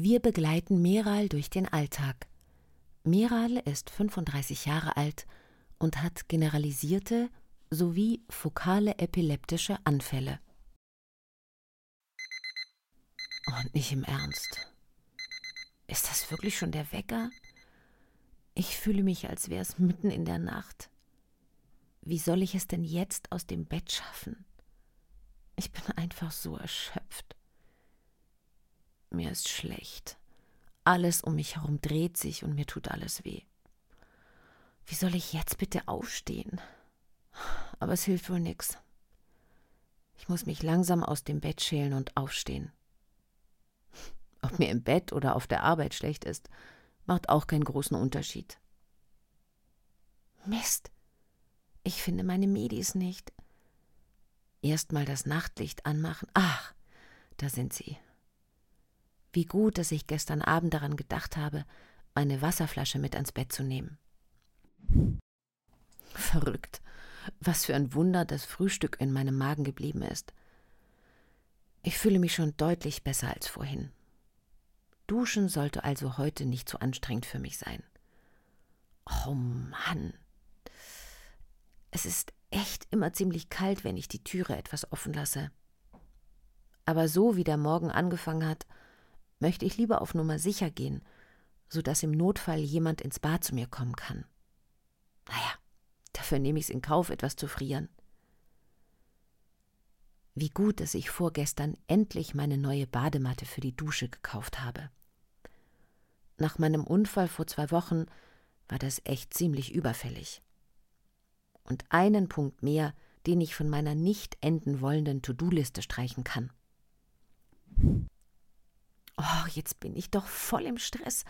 Wir begleiten Meral durch den Alltag. Meral ist 35 Jahre alt und hat generalisierte sowie fokale epileptische Anfälle. Und nicht im Ernst. Ist das wirklich schon der Wecker? Ich fühle mich, als wäre es mitten in der Nacht. Wie soll ich es denn jetzt aus dem Bett schaffen? Ich bin einfach so erschöpft. Mir ist schlecht. Alles um mich herum dreht sich und mir tut alles weh. Wie soll ich jetzt bitte aufstehen? Aber es hilft wohl nix. Ich muss mich langsam aus dem Bett schälen und aufstehen. Ob mir im Bett oder auf der Arbeit schlecht ist, macht auch keinen großen Unterschied. Mist, ich finde meine Medis nicht. Erst mal das Nachtlicht anmachen. Ach, da sind sie. Wie gut, dass ich gestern Abend daran gedacht habe, meine Wasserflasche mit ans Bett zu nehmen. Verrückt. Was für ein Wunder das Frühstück in meinem Magen geblieben ist. Ich fühle mich schon deutlich besser als vorhin. Duschen sollte also heute nicht zu anstrengend für mich sein. Oh Mann. Es ist echt immer ziemlich kalt, wenn ich die Türe etwas offen lasse. Aber so wie der Morgen angefangen hat, möchte ich lieber auf Nummer sicher gehen, so dass im Notfall jemand ins Bad zu mir kommen kann. Naja, dafür nehme ich es in Kauf, etwas zu frieren. Wie gut, dass ich vorgestern endlich meine neue Badematte für die Dusche gekauft habe. Nach meinem Unfall vor zwei Wochen war das echt ziemlich überfällig. Und einen Punkt mehr, den ich von meiner nicht enden wollenden To-Do-Liste streichen kann. Oh, jetzt bin ich doch voll im Stress,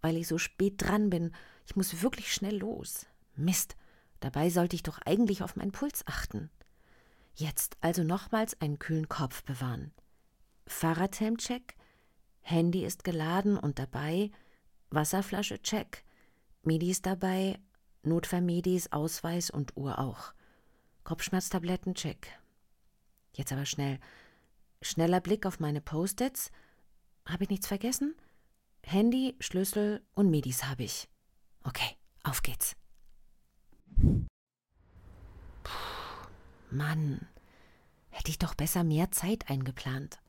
weil ich so spät dran bin. Ich muss wirklich schnell los. Mist, dabei sollte ich doch eigentlich auf meinen Puls achten. Jetzt also nochmals einen kühlen Kopf bewahren. Fahrradhelm-Check, Handy ist geladen und dabei, Wasserflasche check, Medis dabei, Notfallmedis, Ausweis und Uhr auch. Kopfschmerztabletten check. Jetzt aber schnell. Schneller Blick auf meine Post-its. Habe ich nichts vergessen? Handy, Schlüssel und Medis habe ich. Okay, auf geht's. Puh, Mann, hätte ich doch besser mehr Zeit eingeplant.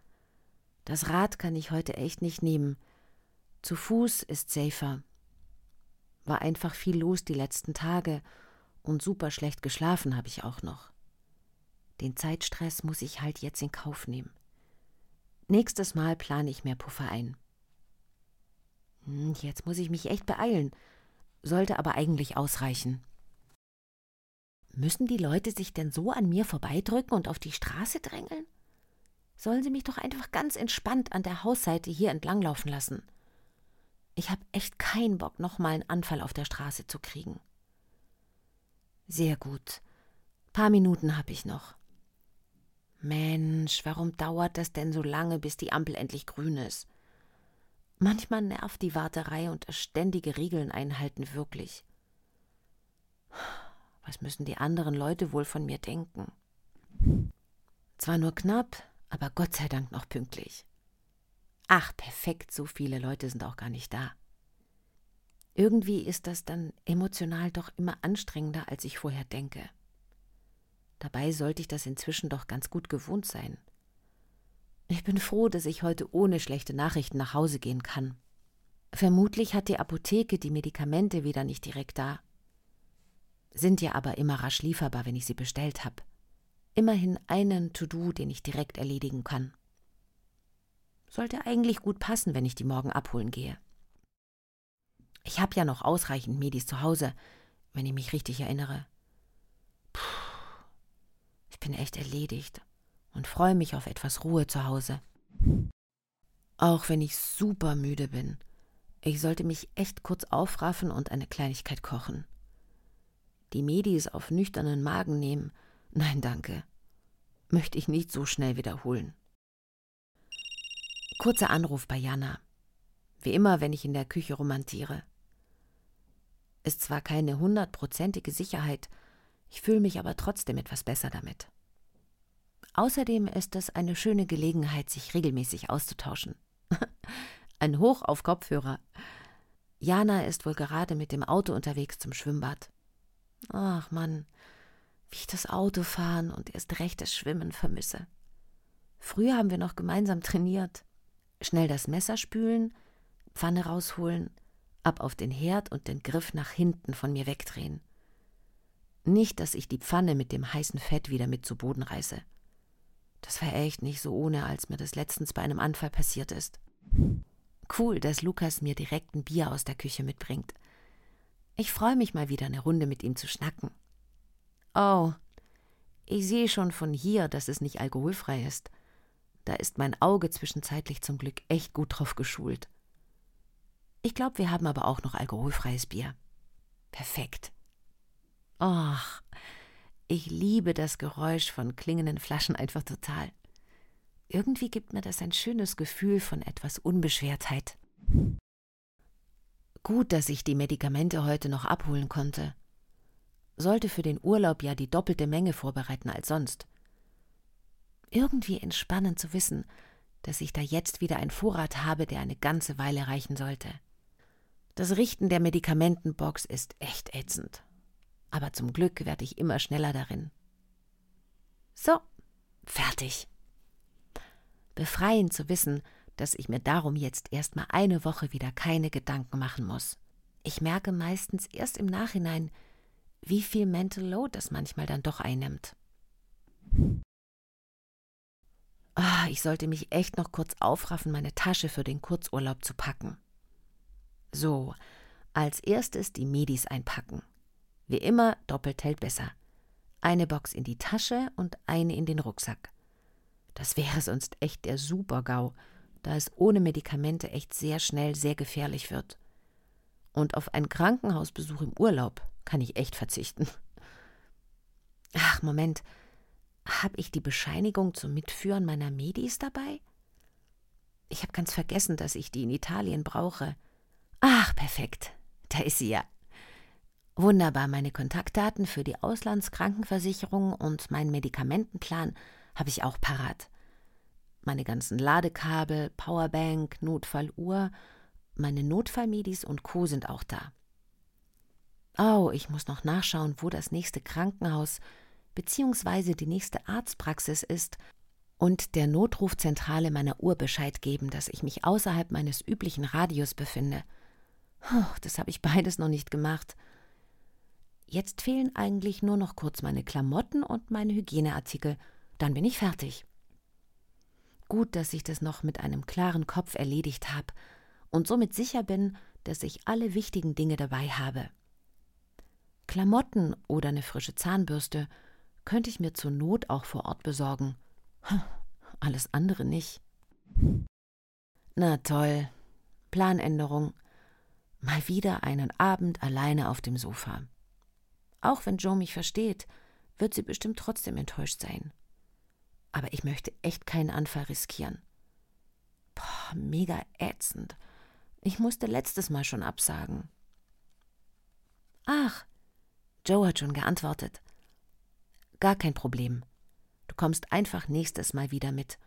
Das Rad kann ich heute echt nicht nehmen. Zu Fuß ist safer. War einfach viel los die letzten Tage und super schlecht geschlafen habe ich auch noch. Den Zeitstress muss ich halt jetzt in Kauf nehmen. Nächstes Mal plane ich mehr Puffer ein. Hm, jetzt muss ich mich echt beeilen, sollte aber eigentlich ausreichen. Müssen die Leute sich denn so an mir vorbeidrücken und auf die Straße drängeln? Sollen sie mich doch einfach ganz entspannt an der Hausseite hier entlanglaufen lassen. Ich habe echt keinen Bock, nochmal einen Anfall auf der Straße zu kriegen. Sehr gut. Paar Minuten habe ich noch. Mensch, warum dauert das denn so lange, bis die Ampel endlich grün ist? Manchmal nervt die Warterei und das ständige Regeln einhalten wirklich. Was müssen die anderen Leute wohl von mir denken? Zwar nur knapp, aber Gott sei Dank noch pünktlich. Ach, perfekt, so viele Leute sind auch gar nicht da. Irgendwie ist das dann emotional doch immer anstrengender, als ich vorher denke. Dabei sollte ich das inzwischen doch ganz gut gewohnt sein. Ich bin froh, dass ich heute ohne schlechte Nachrichten nach Hause gehen kann. Vermutlich hat die Apotheke die Medikamente wieder nicht direkt da. Sind ja aber immer rasch lieferbar, wenn ich sie bestellt habe. Immerhin einen To-Do, den ich direkt erledigen kann. Sollte eigentlich gut passen, wenn ich die morgen abholen gehe. Ich habe ja noch ausreichend Medis zu Hause, wenn ich mich richtig erinnere. Ich bin echt erledigt und freue mich auf etwas Ruhe zu Hause. Auch wenn ich super müde bin. Ich sollte mich echt kurz aufraffen und eine Kleinigkeit kochen. Die Medis auf nüchternen Magen nehmen, nein danke, möchte ich nicht so schnell wiederholen. Kurzer Anruf bei Jana. Wie immer, wenn ich in der Küche romantiere. Ist zwar keine hundertprozentige Sicherheit, ich fühle mich aber trotzdem etwas besser damit. Außerdem ist es eine schöne Gelegenheit, sich regelmäßig auszutauschen. Ein Hoch auf Kopfhörer. Jana ist wohl gerade mit dem Auto unterwegs zum Schwimmbad. Ach Mann, wie ich das Autofahren und erst recht das Schwimmen vermisse. Früher haben wir noch gemeinsam trainiert. Schnell das Messer spülen, Pfanne rausholen, ab auf den Herd und den Griff nach hinten von mir wegdrehen. Nicht, dass ich die Pfanne mit dem heißen Fett wieder mit zu Boden reiße. Das war echt nicht so ohne, als mir das letztens bei einem Anfall passiert ist. Cool, dass Lukas mir direkt ein Bier aus der Küche mitbringt. Ich freue mich mal wieder eine Runde mit ihm zu schnacken. Oh, ich sehe schon von hier, dass es nicht alkoholfrei ist. Da ist mein Auge zwischenzeitlich zum Glück echt gut drauf geschult. Ich glaube, wir haben aber auch noch alkoholfreies Bier. Perfekt. Ach, ich liebe das Geräusch von klingenden Flaschen einfach total. Irgendwie gibt mir das ein schönes Gefühl von etwas Unbeschwertheit. Gut, dass ich die Medikamente heute noch abholen konnte. Sollte für den Urlaub ja die doppelte Menge vorbereiten als sonst. Irgendwie entspannend zu wissen, dass ich da jetzt wieder einen Vorrat habe, der eine ganze Weile reichen sollte. Das Richten der Medikamentenbox ist echt ätzend. Aber zum Glück werde ich immer schneller darin. So, fertig. Befreiend zu wissen, dass ich mir darum jetzt erstmal eine Woche wieder keine Gedanken machen muss. Ich merke meistens erst im Nachhinein, wie viel Mental Load das manchmal dann doch einnimmt. Oh, ich sollte mich echt noch kurz aufraffen, meine Tasche für den Kurzurlaub zu packen. So, als erstes die Medis einpacken. Wie immer, doppelt hält besser. Eine Box in die Tasche und eine in den Rucksack. Das wäre sonst echt der Super-GAU, da es ohne Medikamente echt sehr schnell sehr gefährlich wird. Und auf einen Krankenhausbesuch im Urlaub kann ich echt verzichten. Ach, Moment. Habe ich die Bescheinigung zum Mitführen meiner Medis dabei? Ich habe ganz vergessen, dass ich die in Italien brauche. Ach, perfekt. Da ist sie ja. Wunderbar, meine Kontaktdaten für die Auslandskrankenversicherung und meinen Medikamentenplan habe ich auch parat. Meine ganzen Ladekabel, Powerbank, Notfalluhr, meine Notfallmedis und Co. sind auch da. Oh, ich muss noch nachschauen, wo das nächste Krankenhaus bzw. die nächste Arztpraxis ist und der Notrufzentrale meiner Uhr Bescheid geben, dass ich mich außerhalb meines üblichen Radius befinde. Das habe ich beides noch nicht gemacht. Jetzt fehlen eigentlich nur noch kurz meine Klamotten und meine Hygieneartikel, dann bin ich fertig. Gut, dass ich das noch mit einem klaren Kopf erledigt habe und somit sicher bin, dass ich alle wichtigen Dinge dabei habe. Klamotten oder eine frische Zahnbürste könnte ich mir zur Not auch vor Ort besorgen. Alles andere nicht. Na toll. Planänderung. Mal wieder einen Abend alleine auf dem Sofa. Auch wenn Joe mich versteht, wird sie bestimmt trotzdem enttäuscht sein. Aber ich möchte echt keinen Anfall riskieren. Boah, mega ätzend. Ich musste letztes Mal schon absagen. Ach, Joe hat schon geantwortet. Gar kein Problem. Du kommst einfach nächstes Mal wieder mit.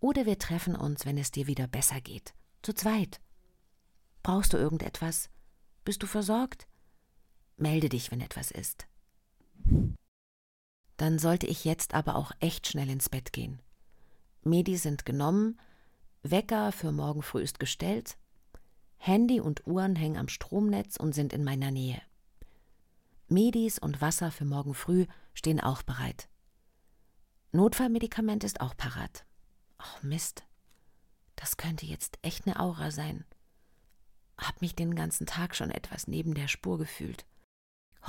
Oder wir treffen uns, wenn es dir wieder besser geht. Zu zweit. Brauchst du irgendetwas? Bist du versorgt? Melde dich, wenn etwas ist. Dann sollte ich jetzt aber auch echt schnell ins Bett gehen. Medi sind genommen, Wecker für morgen früh ist gestellt, Handy und Uhren hängen am Stromnetz und sind in meiner Nähe. Medis und Wasser für morgen früh stehen auch bereit. Notfallmedikament ist auch parat. Oh Mist. Das könnte jetzt echt eine Aura sein hab mich den ganzen Tag schon etwas neben der Spur gefühlt.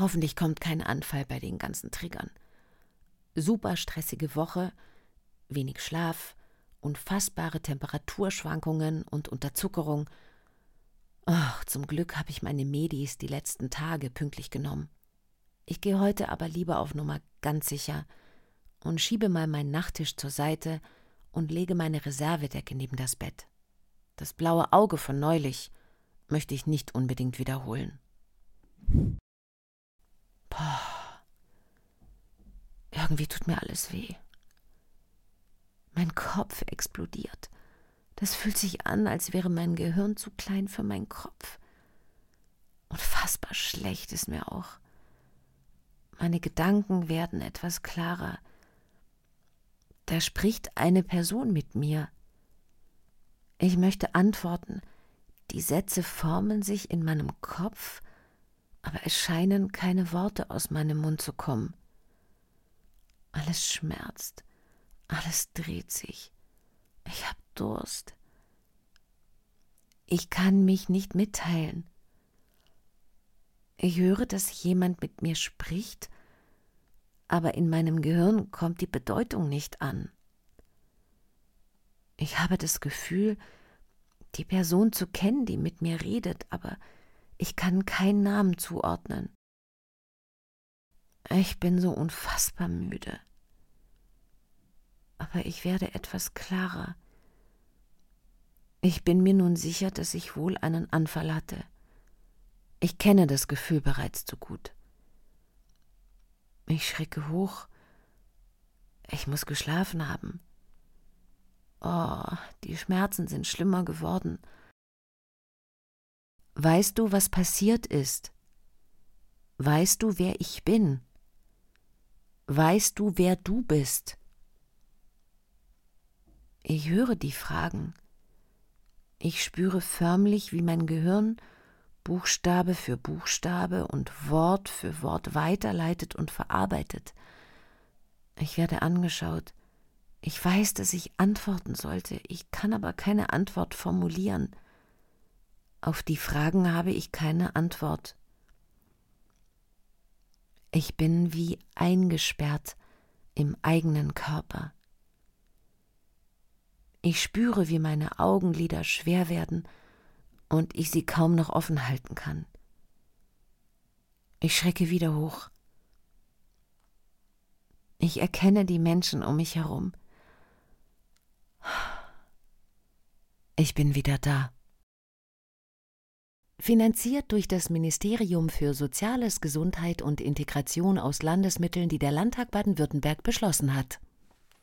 Hoffentlich kommt kein Anfall bei den ganzen Triggern. Super stressige Woche, wenig Schlaf, unfassbare Temperaturschwankungen und Unterzuckerung. Ach, zum Glück habe ich meine Medis die letzten Tage pünktlich genommen. Ich gehe heute aber lieber auf Nummer ganz sicher und schiebe mal meinen Nachttisch zur Seite und lege meine Reservedecke neben das Bett. Das blaue Auge von neulich möchte ich nicht unbedingt wiederholen. Boah. Irgendwie tut mir alles weh. Mein Kopf explodiert. Das fühlt sich an, als wäre mein Gehirn zu klein für meinen Kopf. Unfassbar schlecht ist mir auch. Meine Gedanken werden etwas klarer. Da spricht eine Person mit mir. Ich möchte antworten. Die Sätze formen sich in meinem Kopf, aber es scheinen keine Worte aus meinem Mund zu kommen. Alles schmerzt, alles dreht sich. Ich hab Durst. Ich kann mich nicht mitteilen. Ich höre, dass jemand mit mir spricht, aber in meinem Gehirn kommt die Bedeutung nicht an. Ich habe das Gefühl, die Person zu kennen, die mit mir redet, aber ich kann keinen Namen zuordnen. Ich bin so unfassbar müde. Aber ich werde etwas klarer. Ich bin mir nun sicher, dass ich wohl einen Anfall hatte. Ich kenne das Gefühl bereits zu gut. Ich schrecke hoch. Ich muss geschlafen haben. Oh, die Schmerzen sind schlimmer geworden. Weißt du, was passiert ist? Weißt du, wer ich bin? Weißt du, wer du bist? Ich höre die Fragen. Ich spüre förmlich, wie mein Gehirn Buchstabe für Buchstabe und Wort für Wort weiterleitet und verarbeitet. Ich werde angeschaut. Ich weiß, dass ich antworten sollte, ich kann aber keine Antwort formulieren. Auf die Fragen habe ich keine Antwort. Ich bin wie eingesperrt im eigenen Körper. Ich spüre, wie meine Augenlider schwer werden und ich sie kaum noch offen halten kann. Ich schrecke wieder hoch. Ich erkenne die Menschen um mich herum. Ich bin wieder da. Finanziert durch das Ministerium für Soziales, Gesundheit und Integration aus Landesmitteln, die der Landtag Baden-Württemberg beschlossen hat.